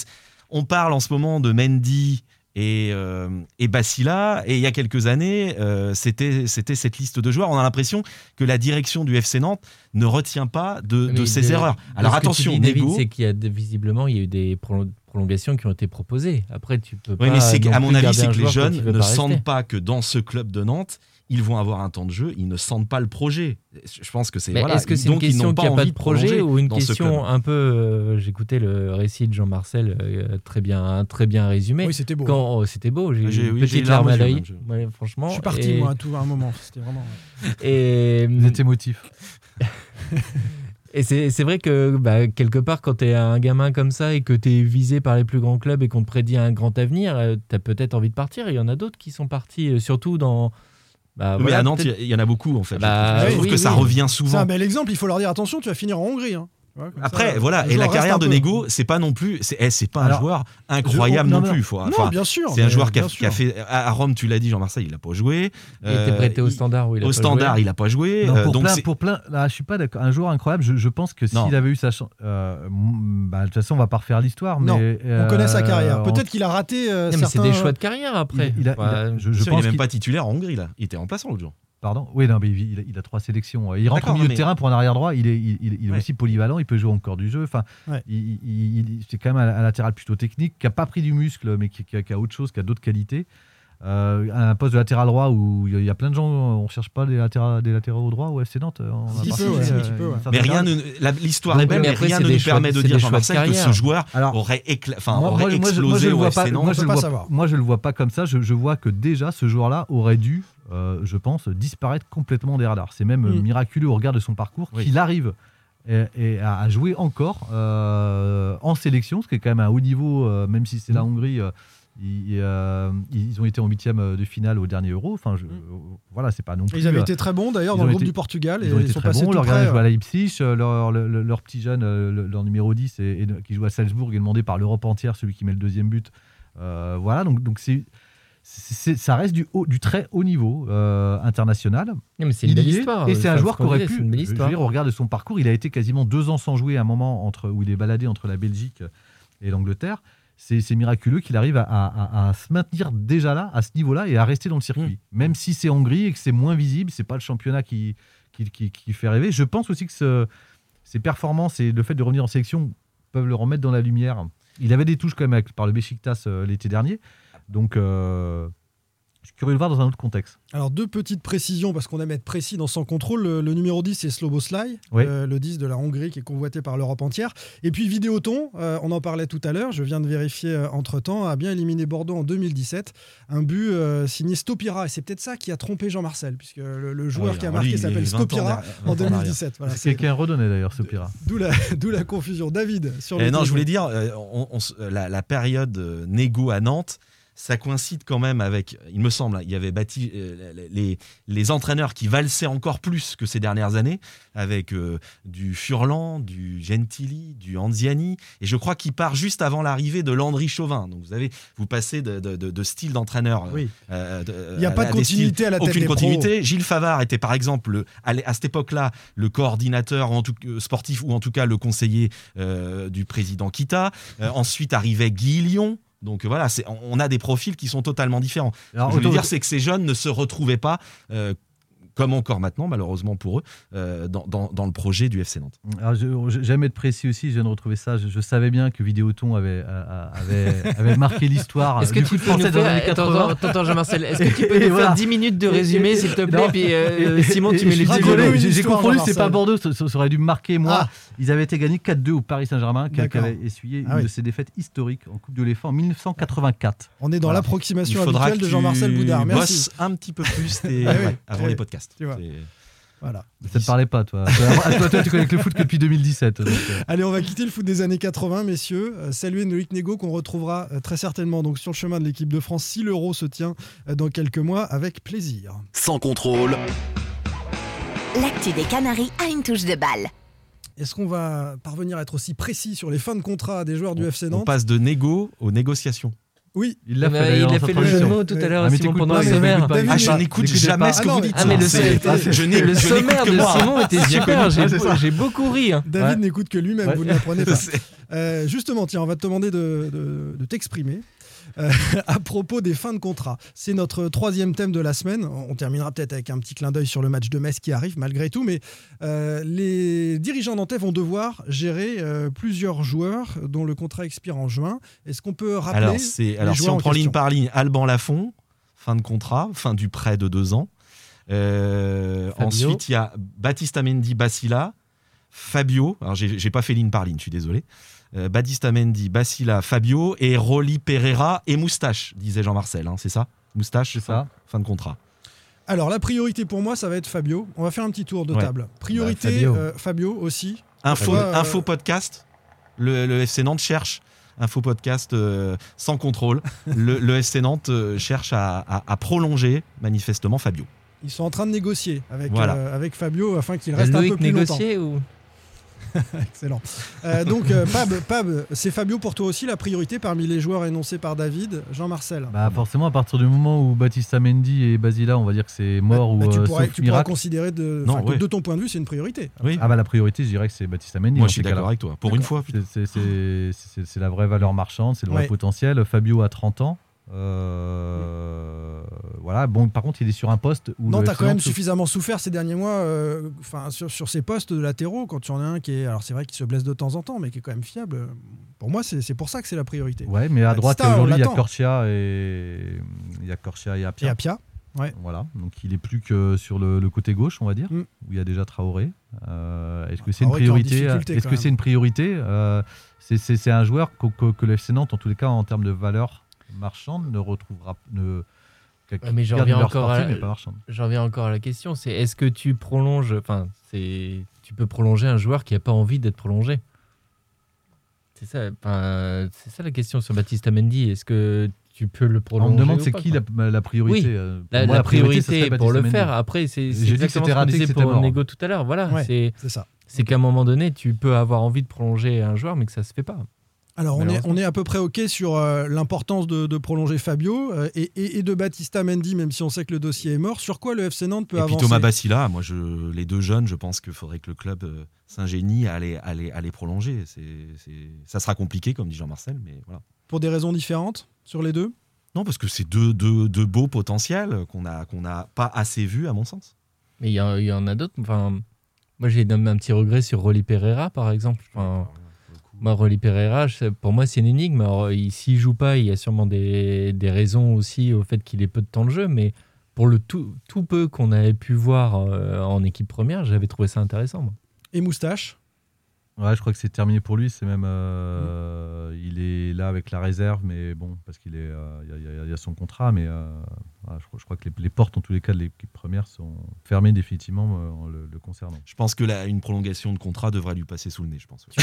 Speaker 6: on parle en ce moment de Mendy et, euh, et Bacilla. Et il y a quelques années, euh, c'était cette liste de joueurs. On a l'impression que la direction du FC Nantes ne retient pas de,
Speaker 9: Mais
Speaker 6: de
Speaker 9: de-
Speaker 6: erreurs.
Speaker 9: de
Speaker 6: Alors attention,
Speaker 9: c'est qu'il y a visiblement il y a eu des prolong- prolongations qui ont été proposées. Après, tu peux
Speaker 6: Oui,
Speaker 9: pas.
Speaker 6: mais
Speaker 9: plus
Speaker 6: mon avis, c'est que les jeunes ne sentent pas que dans ce club de Nantes, ils vont avoir un temps de jeu. Ils ne sentent pas le projet. Je pense que c'est voilà.
Speaker 9: Est-ce que c'est une question
Speaker 6: n'ont
Speaker 9: qu'il n'y a pas
Speaker 6: envie
Speaker 9: de projet
Speaker 6: prolonger
Speaker 9: ou une question un peu euh, J'écoutais le récit de Jean-Marcel euh, très bien, très bien résumé.
Speaker 5: Oui, c'était beau.
Speaker 9: Quand, oh, c'était beau. J'ai eu une
Speaker 6: oui,
Speaker 9: petite larme à l'œil. Ouais, franchement.
Speaker 5: Je suis parti,
Speaker 9: et-
Speaker 5: moi, à tout à un moment. C'était vraiment.
Speaker 9: Et,
Speaker 8: Vous êtes émotif.
Speaker 9: Et c'est c'est vrai que bah, quelque part, quand tu es un gamin comme ça et que tu es visé par les plus grands clubs et qu'on te prédit un grand avenir, tu as peut-être envie de partir. Et il y en a d'autres qui sont partis, euh, surtout dans. Bah,
Speaker 6: Mais
Speaker 9: voilà,
Speaker 6: à Nantes, il y, en a beaucoup en fait. Je
Speaker 9: Bah,
Speaker 6: trouve. Je trouve
Speaker 9: oui,
Speaker 6: que ça revient
Speaker 5: C'est
Speaker 6: souvent.
Speaker 5: un bel exemple. Il faut leur dire attention, tu vas finir en Hongrie. hein. Ouais,
Speaker 6: Après,
Speaker 5: ça,
Speaker 6: voilà, et la carrière de. Nego, c'est pas non plus, c'est eh, c'est pas un
Speaker 8: Alors,
Speaker 6: joueur incroyable
Speaker 8: je- non,
Speaker 6: non,
Speaker 8: non.
Speaker 6: plus. Faut,
Speaker 5: Non,
Speaker 6: enfin,
Speaker 5: bien sûr.
Speaker 6: c'est un joueur qui a, a fait à Rome, tu l'as dit, Jean-Marseille, il a pas joué.
Speaker 9: Il était prêté au standard où il a
Speaker 6: Au
Speaker 9: pas
Speaker 6: standard,
Speaker 9: joué.
Speaker 6: il a pas joué.
Speaker 8: Non,
Speaker 6: euh,
Speaker 8: pour,
Speaker 6: donc
Speaker 8: plein, pour plein, là, je suis pas d'accord. Un joueur incroyable, je, je pense que
Speaker 6: Non.
Speaker 8: s'il avait eu sa chance. euh, bah, de toute façon, on va pas refaire l'histoire.
Speaker 5: Non,
Speaker 8: mais,
Speaker 5: On connaît sa
Speaker 8: euh,
Speaker 5: carrière. Peut-être qu'il a raté euh,
Speaker 9: Non, mais c'est
Speaker 5: certains-
Speaker 9: des choix de carrière après.
Speaker 8: Je, pense
Speaker 6: est même
Speaker 8: qu'il-
Speaker 6: pas titulaire en Hongrie là. Il était remplaçant l'autre jour.
Speaker 8: Pardon Oui, non, mais il, il a, trois sélections. Il rentre au milieu
Speaker 6: mais-
Speaker 8: de terrain pour un arrière droit. Il est, il, il- il est
Speaker 6: Ouais.
Speaker 8: aussi polyvalent. Il peut jouer encore du jeu. Enfin,
Speaker 5: Ouais.
Speaker 8: il, c'est quand même un, un latéral plutôt technique qui a pas pris du muscle, mais qui, qui a, qui a autre chose, qui a d'autres qualités. Euh, un poste de latéral droit où il y a- il y a plein de gens, on cherche pas des, latéraux des latéraux droits au FC Nantes. On
Speaker 5: Si, peu, ouais,
Speaker 8: euh,
Speaker 5: un petit peu, ouais.
Speaker 6: Mais rien
Speaker 8: bien.
Speaker 6: ne, la- l'histoire est belle,
Speaker 9: mais après,
Speaker 6: rien ne nous
Speaker 9: choix-
Speaker 6: permet de dire
Speaker 9: de
Speaker 6: Jean-Marcel que ce joueur
Speaker 8: Alors,
Speaker 6: aurait, écla- enfin,
Speaker 8: Moi,
Speaker 6: aurait
Speaker 8: moi, moi, moi,
Speaker 6: explosé
Speaker 8: je le
Speaker 6: au
Speaker 8: vois
Speaker 6: FC
Speaker 8: pas.
Speaker 6: Nantes.
Speaker 8: Moi,
Speaker 5: on
Speaker 8: je le vois- moi, je le vois pas comme ça. Je, je vois que déjà, ce joueur-là aurait dû, euh, je pense, disparaître complètement des radars. C'est même euh,
Speaker 5: Mm.
Speaker 8: miraculeux au regard de son parcours
Speaker 6: Oui.
Speaker 8: qu'il arrive et, et à, à jouer encore euh, en sélection, ce qui est quand même un haut niveau, euh, même si c'est la Hongrie. Euh, ils, euh, ils ont été en huitième de finale au dernier Euro. Enfin, je, voilà, c'est pas non plus.
Speaker 5: Ils avaient
Speaker 8: euh,
Speaker 5: été très bons d'ailleurs dans le groupe
Speaker 8: été-
Speaker 5: du Portugal et
Speaker 8: ils ont été
Speaker 5: sont
Speaker 8: très
Speaker 5: passés
Speaker 8: bons. Leur gardien joue à
Speaker 5: euh,
Speaker 8: Leipzig. euh, Leur, leur- leur- leur petit jeune, euh, le- leur numéro 10, et, et qui joue à Salzbourg, est demandé par l'Europe entière, celui qui met le deuxième but. Euh, voilà, donc donc c'est. c'est- c'est- ça reste du, haut, du très haut niveau euh, international.
Speaker 9: C'est une belle histoire.
Speaker 8: Et c'est un joueur qui aurait pu.
Speaker 9: une belle
Speaker 8: je veux
Speaker 9: histoire.
Speaker 8: dire, au regard de son parcours, il a été quasiment deux ans sans jouer à un moment entre, où il est baladé entre la Belgique et l'Angleterre. C'est miraculeux qu'il arrive à, à- à- à se maintenir déjà là, à ce niveau-là, et à rester dans le circuit. Même si c'est Hongrie et que c'est moins visible, c'est pas le championnat qui, qui, qui- qui fait rêver. Je pense aussi que ce- ses performances et le fait de revenir en sélection peuvent le remettre dans la lumière. Il avait des touches quand même avec- par le Besiktas euh, l'été dernier. Donc, euh, je suis curieux de le voir dans un autre contexte.
Speaker 5: Alors deux petites précisions parce qu'on aime être précis dans son contrôle. Le, le numéro 10 c'est Sloboslai,
Speaker 8: Oui.
Speaker 5: euh, le 10 de la Hongrie qui est convoité par l'Europe entière. Et puis Vidéoton, euh, on en parlait tout à l'heure, je viens de vérifier euh, entre-temps, a bien éliminé Bordeaux en 2017. Un but euh, signé Stopira et c'est peut-être ça qui a trompé Jean-Marcel puisque le, le joueur
Speaker 6: oui,
Speaker 5: qui a marqué s'appelle
Speaker 6: 20 ans
Speaker 5: Stopira
Speaker 6: derrière- 20
Speaker 5: en
Speaker 6: ans derrière.
Speaker 5: 2017. Voilà,
Speaker 8: C'est quelqu'un redonné d'ailleurs, ce Pira.
Speaker 5: D'où la, confusion. David, sur le
Speaker 6: Eh non, je voulais dire, euh, on- on s- la, la période négo à Nantes, ça coïncide quand même avec, il me semble, hein, il y avait bâti euh, les, les entraîneurs qui valsaient encore plus que ces dernières années, avec euh, du Furlan, du Gentili, du Anziani, et je crois qu'il part juste avant l'arrivée de Landry Chauvin. Donc vous avez, vous passez de, de- de- de style d'entraîneur. euh,
Speaker 5: Oui.
Speaker 6: euh,
Speaker 5: Il n'y a pas de
Speaker 6: styles-
Speaker 5: continuité à la tête
Speaker 6: aucune
Speaker 5: des pros.
Speaker 6: continuité. Gilles Favard était par exemple, le- à cette époque-là, le coordinateur en tout, sportif ou en tout cas le conseiller du président Kita. Ensuite arrivait Guy Lyon. Donc euh, voilà, on- a des profils qui sont totalement différents.
Speaker 8: Alors,
Speaker 6: Ce que je
Speaker 8: autant-
Speaker 6: dire, c'est que ces jeunes ne se retrouvaient pas, euh, comme encore maintenant, malheureusement pour eux, euh, dans, dans- dans le projet du FC Nantes.
Speaker 8: Alors, J'aime être précis aussi, je viens de retrouver ça. Je, je savais bien que Vidéoton avait, marqué l'histoire
Speaker 9: Est-ce que tu peux nous faire. Attends,
Speaker 8: 80.
Speaker 9: attends, Jean-Marcel, est-ce que tu peux nous
Speaker 8: voilà.
Speaker 9: faire 10 minutes de résumé, s'il te plaît
Speaker 8: non.
Speaker 9: Puis euh,
Speaker 8: Et-
Speaker 9: Simon, tu mets
Speaker 8: et
Speaker 9: les
Speaker 8: désolé. J'ai confondu, c'est pas Bordeaux, ça, ça aurait dû me marquer moi.
Speaker 5: Ah.
Speaker 8: Ils avaient été gagnés 4-2 au Paris Saint-Germain, qui, avait essuyé
Speaker 5: Ah
Speaker 8: une
Speaker 5: oui.
Speaker 8: de ses défaites historiques en Coupe de l'EFA en 1984.
Speaker 5: On est dans
Speaker 8: Voilà.
Speaker 6: Il
Speaker 5: l'approximation
Speaker 6: faudra
Speaker 5: habituelle de Jean-Marcel Boudard. Merci.
Speaker 6: un petit peu plus
Speaker 5: Ah
Speaker 6: avant les podcasts.
Speaker 5: Tu vois. Voilà.
Speaker 8: Ça ne parlait pas, toi. toi, toi, toi, tu connais que le foot que depuis 2017. donc, euh.
Speaker 5: Allez, on va quitter le foot des années 80, messieurs. Euh, saluer Loïc Nego qu'on retrouvera euh, très certainement donc sur le chemin de l'équipe de France si l'Euro se tient euh, dans quelques mois avec plaisir.
Speaker 1: Sans contrôle,
Speaker 7: L'actu des Canaries a une touche de balle.
Speaker 5: Est-ce qu'on va parvenir à être aussi précis sur les fins de contrat des joueurs du FC
Speaker 6: On
Speaker 5: Nantes?
Speaker 6: passe de négo aux négociations.
Speaker 5: Oui.
Speaker 8: Il l'a fait,
Speaker 9: il a fait le jeu de mots tout à l'heure,
Speaker 8: Ah, mais
Speaker 9: Simon, pendant le sommaire.
Speaker 6: Ah, je
Speaker 5: Ah,
Speaker 6: n'écoute
Speaker 8: n'écoutez
Speaker 6: jamais
Speaker 8: pas.
Speaker 6: ce
Speaker 5: Ah
Speaker 6: que vous dites.
Speaker 9: Ah, mais le,
Speaker 6: C'est-
Speaker 9: sommaire-
Speaker 6: je n'ai-
Speaker 9: le
Speaker 6: je n'écoute
Speaker 9: sommaire
Speaker 6: que
Speaker 9: de. Simon était super. J'ai
Speaker 8: Ah,
Speaker 9: beaucoup ri. hein.
Speaker 5: David
Speaker 8: Ouais.
Speaker 5: n'écoute que lui-même,
Speaker 8: Ouais.
Speaker 5: vous ne l'apprenez pas. Euh, justement, tiens, on va te demander de, de- de t'exprimer. euh, à propos des fins de contrat. C'est notre troisième thème de la semaine. On terminera peut-être avec un petit clin d'œil sur le match de Metz qui arrive malgré tout, mais euh, les dirigeants nantais vont devoir gérer euh, plusieurs joueurs dont le contrat expire en juin. Est-ce qu'on peut rappeler
Speaker 6: Alors, c'est,
Speaker 5: les
Speaker 6: alors si on
Speaker 5: en
Speaker 6: prend
Speaker 5: question
Speaker 6: ligne par ligne, Alban Lafont, fin de contrat, fin du prêt de deux ans. Euh, ensuite, il y a Baptiste Mendy, Basila, Fabio. Alors, j'ai, pas fait ligne par ligne, je suis désolé. Euh, Baptiste Mendy, Basila, Fabio et Rolly Pereira et Moustache, disait Jean-Marcel. hein, c'est ça? Moustache,
Speaker 8: C'est ça.
Speaker 6: fin de contrat.
Speaker 5: Alors, la priorité pour moi, ça va être Fabio. On va faire un petit tour de
Speaker 6: Ouais.
Speaker 5: table. Priorité,
Speaker 9: Bah, Fabio.
Speaker 5: euh, Fabio aussi.
Speaker 6: Info,
Speaker 5: euh,
Speaker 6: info podcast? Le, le FC Nantes cherche un faux podcast euh, sans contrôle. Le, le FC Nantes euh, cherche à, à- à prolonger manifestement Fabio.
Speaker 5: Ils sont en train de négocier avec,
Speaker 6: Voilà.
Speaker 5: euh, avec Fabio afin qu'il reste un peu plus longtemps.
Speaker 9: négocié ou
Speaker 5: Excellent. Euh, donc, euh, Pab, Pab, c'est Fabio pour toi aussi la priorité parmi les joueurs énoncés par David, Jean-Marcel?
Speaker 8: Bah forcément, à partir du moment où Baptista Mendy et Basila, on va dire que c'est mort
Speaker 5: Bah,
Speaker 8: ou
Speaker 5: tu
Speaker 8: euh,
Speaker 5: pourrais,
Speaker 8: sauf
Speaker 5: tu pourras
Speaker 8: miracle.
Speaker 5: considérer de,
Speaker 8: Non,
Speaker 5: de ton point de vue, c'est une priorité.
Speaker 6: Oui.
Speaker 8: Ah bah la priorité, je dirais que c'est Baptista Mendy.
Speaker 6: Moi, je suis d'accord avec toi. Pour une fois,
Speaker 8: C'est- la vraie valeur marchande, c'est le vrai
Speaker 5: Ouais.
Speaker 8: potentiel. Fabio a 30 ans. Euh, voilà. Bon, par contre, il est sur un poste où
Speaker 5: Non, t'as quand même suffisamment souffert ces derniers mois euh, enfin, sur, sur ces postes de latéraux, quand tu en as un qui est. Alors, c'est vrai qu'il se blesse de temps en temps, mais qui est quand même fiable. Pour moi, c'est pour ça que c'est la priorité.
Speaker 8: Ouais, mais à droite
Speaker 5: Batista, on
Speaker 8: aujourd'hui, il y a. Corchia et il y a Corchia et Apia.
Speaker 5: Et Apia, ouais.
Speaker 8: Voilà. Donc il est plus que sur le, le côté gauche, on va dire,
Speaker 5: Mm.
Speaker 8: où il y a déjà Traoré. Euh, Est-ce que c'est une
Speaker 5: est
Speaker 8: priorité
Speaker 5: difficulté,
Speaker 8: Est-ce que c'est une priorité Euh, C'est un joueur que, que, que le FC Nantes, en tous les cas, en termes de valeur marchande, ne retrouvera. Ne,
Speaker 9: Ouais, mais j'en reviens
Speaker 8: valeur
Speaker 9: encore à, encore la question, c'est est-ce que tu prolonges, enfin, c'est, tu peux prolonger un joueur qui n'a pas envie d'être prolongé? C'est ça, enfin, c'est ça la question sur Baptiste Mendy. Est-ce que tu peux le prolonger
Speaker 8: On me demande c'est qui la, la priorité.
Speaker 9: Oui,
Speaker 8: euh, pour
Speaker 9: la,
Speaker 8: moi,
Speaker 9: la priorité, pour le faire. Après, c'est
Speaker 8: J'ai dit que
Speaker 9: exactement
Speaker 8: c'était
Speaker 9: ce qu'on
Speaker 8: raté,
Speaker 9: pour. Nego tout à l'heure. Voilà,
Speaker 5: Ouais,
Speaker 9: c'est
Speaker 5: c'est ça.
Speaker 9: c'est qu'à un moment donné, tu peux avoir envie de prolonger un joueur, mais que ça se fait pas.
Speaker 5: Alors, on est, on est à peu près OK sur euh, l'importance de, de prolonger Fabio euh, et, et- et de Batista Mendy, même si on sait que le dossier est mort. Sur quoi le FC Nantes peut
Speaker 6: Et puis Thomas Bassila, moi, je, les deux jeunes, je pense qu'il faudrait que le club euh, s'ingénie à les, à les- à les prolonger. C'est, c'est- ça sera compliqué, comme dit Jean-Marcel, mais voilà.
Speaker 5: Pour des raisons différentes sur les deux?
Speaker 6: Non, parce que c'est deux, deux, deux beaux potentiels qu'on n'a pas assez vus, à mon sens.
Speaker 9: Mais il y, en- il y en a d'autres. Enfin, moi, j'ai un, un petit regret sur Rolly Pereira, par exemple. Enfin, moi, Rolly Pereira, pour moi, c'est une énigme. Alors, il- s'il joue pas, il y a sûrement des, des raisons aussi au fait qu'il ait peu de temps de jeu. Mais pour le tout, tout peu qu'on avait pu voir euh, en équipe première, j'avais trouvé ça intéressant.
Speaker 5: Et Moustache?
Speaker 8: Ouais, je crois que c'est terminé pour lui. C'est même, euh, il est là avec la réserve, mais bon, parce qu'il est, euh, il y a- y, y son contrat, mais euh, voilà, je, crois, je crois que les, les portes, en tous les cas, de l'équipe première sont fermées définitivement euh, en le, le concernant.
Speaker 6: Je pense que la, une prolongation de contrat devrait lui passer sous le nez, je pense.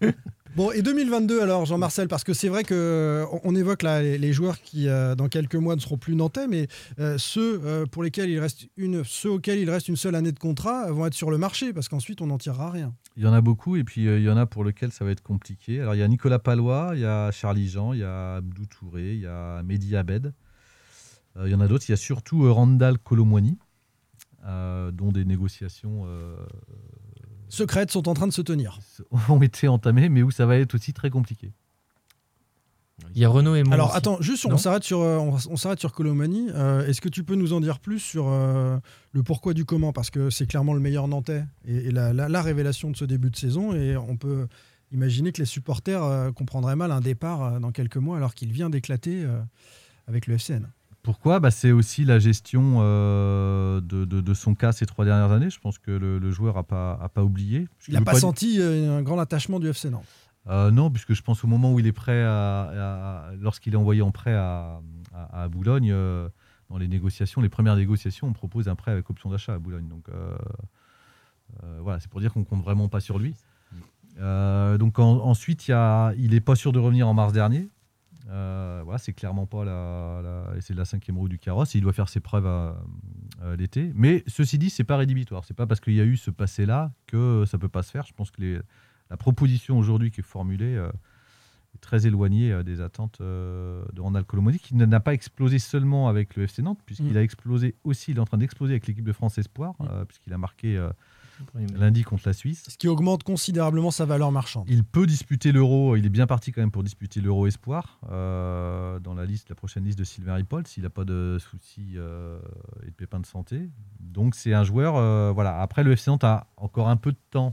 Speaker 5: Bon, et 2022 alors, Jean-Marcel, parce que c'est vrai que on- évoque là les, joueurs qui, euh, dans quelques mois, ne seront plus nantais, mais euh, ceux, euh, pour lesquels il reste une, ceux auxquels il reste une seule année de contrat vont être sur le marché, parce qu'ensuite, on n'en tirera rien.
Speaker 8: Il y en a beaucoup, et puis il y en a pour lesquels ça va être compliqué. Alors, il y a Nicolas Palois, il y a Charlie Jean, il y a Abdou Touré, il y a Mehdi Abed. Il y en a d'autres. Il y a surtout Randall Colomwani, dont des négociations
Speaker 5: Secrètes sont en train de se tenir.
Speaker 8: ont été entamées, mais où ça va être aussi très compliqué.
Speaker 9: Il y a Renaud et moi.
Speaker 5: Alors
Speaker 9: aussi.
Speaker 5: attends, juste on s'arrête sur euh, on, on s'arrête sur Colomani. Euh, Est-ce que tu peux nous en dire plus sur euh, le pourquoi du comment? Parce que c'est clairement le meilleur Nantais et, et la, la- la révélation de ce début de saison. Et on peut imaginer que les supporters euh, comprendraient mal un départ euh, dans quelques mois alors qu'il vient d'éclater euh, avec le FCN.
Speaker 8: Pourquoi? Bah, C'est aussi la gestion euh, de, de- de son cas ces trois dernières années. Je pense que le, le joueur n'a pas, a pas oublié.
Speaker 5: Il n'a pas senti euh, un grand attachement du FC Nantes.
Speaker 8: Euh, non, puisque je pense au moment où il est prêt, à, à- lorsqu'il est envoyé en prêt à, à- Boulogne, euh, dans les négociations, les premières négociations, on propose un prêt avec option d'achat à Boulogne. Donc euh, voilà, c'est pour dire qu'on compte vraiment pas sur lui. Donc en- ensuite, il y a- il n'est pas sûr de revenir en mars dernier. Euh, voilà, c'est clairement pas la, c'est la cinquième roue du carrosse. Il doit faire ses preuves à, à l'été. Mais ceci dit, c'est pas rédhibitoire. C'est pas parce qu'il y a eu ce passé-là que ça peut pas se faire. Je pense que les- la proposition aujourd'hui qui est formulée euh, est très éloignée euh, des attentes euh, de Randall Colomoni, qui n'a pas explosé seulement avec le FC Nantes, puisqu'il
Speaker 5: Mm.
Speaker 8: a explosé aussi. Il est en train d'exploser avec l'équipe de France Espoir, euh, puisqu'il a marqué euh, lundi contre la Suisse.
Speaker 5: Ce qui augmente considérablement sa valeur marchande.
Speaker 8: Il peut disputer l'Euro, il est bien parti quand même pour disputer l'Euro Espoir euh, dans la liste, la prochaine liste de Sylvain Ripoll s'il n'a pas de soucis euh, et de pépins de santé. Donc c'est un joueur, euh, voilà. Après le FC Nantes a encore un peu de temps.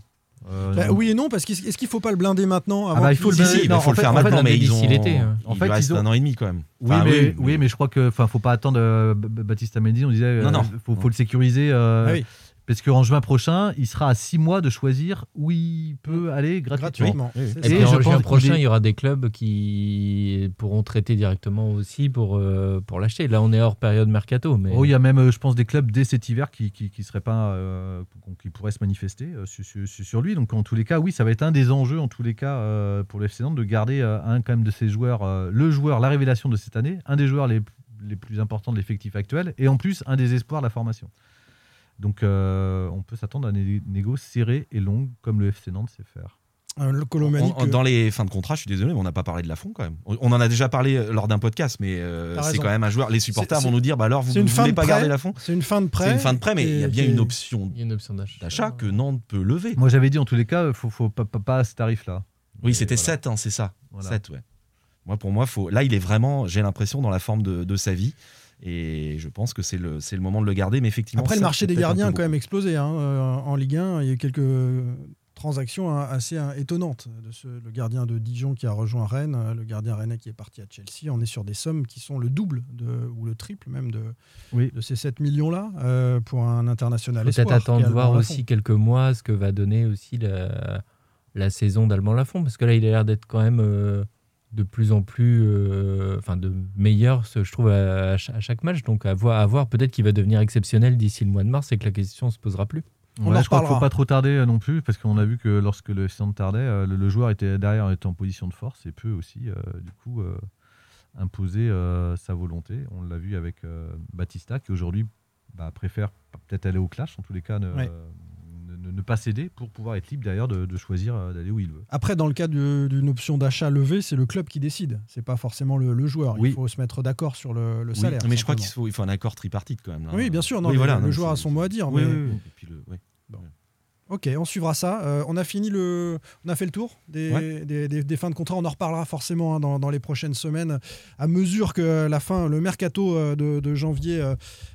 Speaker 8: euh,
Speaker 5: Bah, oui et non, parce qu'est-ce qu'il ne faut pas le blinder maintenant
Speaker 8: Ah
Speaker 5: avant
Speaker 8: bah, il faut le blinder.
Speaker 6: si,
Speaker 8: Non,
Speaker 6: il faut
Speaker 8: en
Speaker 6: le
Speaker 8: fait-
Speaker 6: faire maintenant, mais ils ont.
Speaker 9: l'été.
Speaker 8: En
Speaker 6: Il
Speaker 8: fait,
Speaker 6: reste
Speaker 8: ils ont-
Speaker 6: un an et demi quand même.
Speaker 8: Oui, mais, oui, mais je crois que enfin faut pas attendre euh, B- B- Baptista Mendy. On disait euh,
Speaker 6: Non, non.
Speaker 8: faut, faut le sécuriser euh,
Speaker 5: Ah oui.
Speaker 8: Parce qu'en juin prochain, il sera à six mois de choisir où il peut aller gratuitement.
Speaker 5: gratuitement.
Speaker 9: Et puis en juin prochain, il y aura des clubs qui pourront traiter directement aussi pour, euh, pour l'acheter. Là, on est hors période mercato. Mais...
Speaker 8: Oh, il y a même, euh, je pense, des clubs dès cet hiver qui, qui, qui seraient pas, euh, qui pourraient se manifester euh, sur, sur- sur lui. Donc, en tous les cas, oui, ça va être un des enjeux, en tous les cas, euh, pour le FC Nantes, de garder euh, un quand même de ces joueurs, euh, le joueur, la révélation de cette année, un des joueurs les, les plus importants de l'effectif actuel, et en plus un des espoirs de la formation. Donc euh, on peut s'attendre à des négos serrées et longues comme le FC Nantes sait faire.
Speaker 5: Euh, le Colomani
Speaker 6: On-
Speaker 5: que-
Speaker 6: Dans les fins de contrat, je suis désolé, mais on n'a pas parlé de la fond quand même. On on en a déjà parlé euh, lors d'un podcast, mais euh, c'est quand même un joueur. Les supporters vont nous dire bah alors vous
Speaker 5: c'est
Speaker 6: ne
Speaker 5: une fin
Speaker 6: voulez
Speaker 5: de
Speaker 6: pas
Speaker 5: prêt.
Speaker 6: garder la fond?
Speaker 5: C'est une fin de prêt.
Speaker 6: C'est une fin de prêt, mais il y a bien une option
Speaker 9: d'achat.
Speaker 6: que Nantes peut lever.
Speaker 8: Moi j'avais dit en tous les cas, faut, faut pas, pas, pas à ce tarif-là.
Speaker 6: Oui, c'était
Speaker 8: voilà.
Speaker 6: 7, hein, c'est ça.
Speaker 8: Voilà.
Speaker 6: 7, ouais. Moi, pour moi, faut... là, il est vraiment, j'ai l'impression, dans la forme de, de sa vie. Et je pense que c'est le, c'est le moment de le garder. Mais effectivement,
Speaker 5: Après, le marché des gardiens a quand même explosé hein, euh, en Ligue 1. Il y a eu quelques transactions hein, assez hein, étonnantes. De ce, le gardien de Dijon qui a rejoint Rennes, euh, le gardien rennais qui est parti à Chelsea. On est sur des sommes qui sont le double de, ou le triple même de,
Speaker 8: Oui.
Speaker 5: de ces 7 millions-là euh, pour un international.
Speaker 9: Peut-être attendre de voir aussi quelques mois ce que va donner aussi la, la saison d'Alban Lafont. Parce que là, il a l'air d'être quand même euh, de plus en plus. euh, Enfin, de meilleur, je trouve, à, à cha- à chaque match. Donc, à voir, à voir peut-être qu'il va devenir exceptionnel d'ici le mois de mars et que la question se posera plus.
Speaker 5: On
Speaker 8: Ouais,
Speaker 5: en
Speaker 8: je crois qu'il
Speaker 5: reparlera.
Speaker 8: faut pas trop tarder euh, non plus, parce qu'on a vu que lorsque le FC Nantes tardait, euh, le, le joueur était derrière, était en position de force et peut aussi, euh, du coup, euh, imposer euh, sa volonté. On l'a vu avec euh, Batista, qui aujourd'hui bah, préfère peut-être aller au clash, en tous les cas, ne,
Speaker 5: Ouais.
Speaker 8: Ne- ne- pas céder pour pouvoir être libre derrière de, de choisir euh, d'aller où il veut.
Speaker 5: Après, dans le cas d'une option d'achat levée, c'est le club qui décide. C'est pas forcément le, le joueur.
Speaker 6: Oui.
Speaker 5: Il faut se mettre d'accord sur le, le
Speaker 6: Oui,
Speaker 5: salaire.
Speaker 6: mais je crois qu'il faut, il faut un accord tripartite quand même. là.
Speaker 5: Oui, bien sûr. Non,
Speaker 6: Oui,
Speaker 5: mais
Speaker 6: voilà,
Speaker 5: le
Speaker 6: non,
Speaker 5: joueur a son mot à dire. Mais-.
Speaker 6: Et puis.
Speaker 5: Ok, on suivra ça. Euh, on a fini le, on a fait le tour des,
Speaker 6: Ouais.
Speaker 5: des, des- des fins de contrat. On en reparlera forcément hein, dans, dans les prochaines semaines, à mesure que la fin, le mercato euh, de, de janvier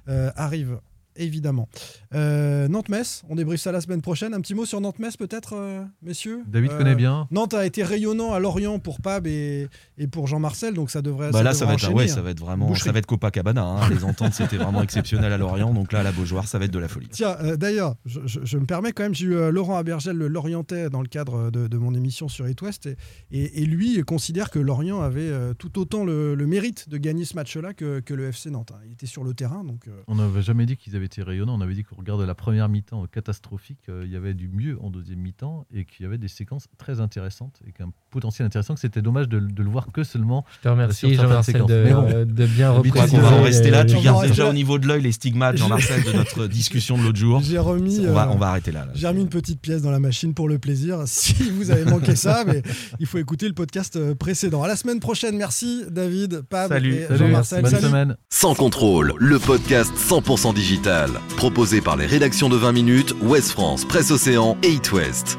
Speaker 5: euh, arrive. Évidemment. Euh, Nantes-Metz, on débriefe ça la semaine prochaine. Un petit mot sur Nantes-Metz peut-être, euh, messieurs
Speaker 8: David
Speaker 5: Euh,
Speaker 8: connaît bien.
Speaker 5: Nantes a été rayonnant à Lorient pour Pab et, et pour Jean-Marcel, donc ça devrait.
Speaker 6: Bah là, ça va, être, ouais, ça
Speaker 5: hein.
Speaker 6: va être vraiment,
Speaker 5: Boucherie.
Speaker 6: ça va être Copacabana. hein. Les ententes, c'était vraiment exceptionnel à Lorient. Donc là, à la Beaujoire, ça va être de la folie.
Speaker 5: Tiens, euh, d'ailleurs, je, je- je me permets quand même, j'ai eu euh, Laurent Abergel, le Lorientais, dans le cadre de, de mon émission sur It West, et, et- et lui considère que Lorient avait euh, tout autant le, le mérite de gagner ce match-là que, que le FC Nantes. hein. Il était sur le terrain, donc euh,
Speaker 8: On n'avait jamais dit qu'ils avaient été rayonnants. On avait dit qu'au regard de la première mi-temps catastrophique, euh, il y avait du mieux en deuxième mi-temps et qu'il y avait des séquences très intéressantes et qu'un potentiel intéressant. Que c'était dommage de, de le voir que seulement.
Speaker 9: Je te remercie,
Speaker 8: certaines
Speaker 9: Jean-Marcel, de,
Speaker 8: bon.
Speaker 9: euh, de bien
Speaker 6: Je crois
Speaker 9: repréciser.
Speaker 6: qu'on va en rester là. Tu
Speaker 9: les-
Speaker 5: On
Speaker 6: gardes déjà au niveau de l'œil les stigmates, Jean-Marcel, de notre discussion de l'autre jour.
Speaker 5: j'ai remis.
Speaker 6: On va,
Speaker 5: euh,
Speaker 6: on va arrêter là. là.
Speaker 5: J'ai remis une petite pièce dans la machine pour le plaisir. Si vous avez manqué ça, mais il faut écouter le podcast euh, précédent. À la semaine prochaine. Merci David, Pab
Speaker 6: Salut.
Speaker 5: et
Speaker 8: Salut,
Speaker 5: Jean-Marcel.
Speaker 8: bonne
Speaker 5: Salut.
Speaker 8: semaine.
Speaker 1: Sans contrôle, le podcast 100% digital. Proposé par les rédactions de 20 minutes, Ouest France, Presse Océan et It West.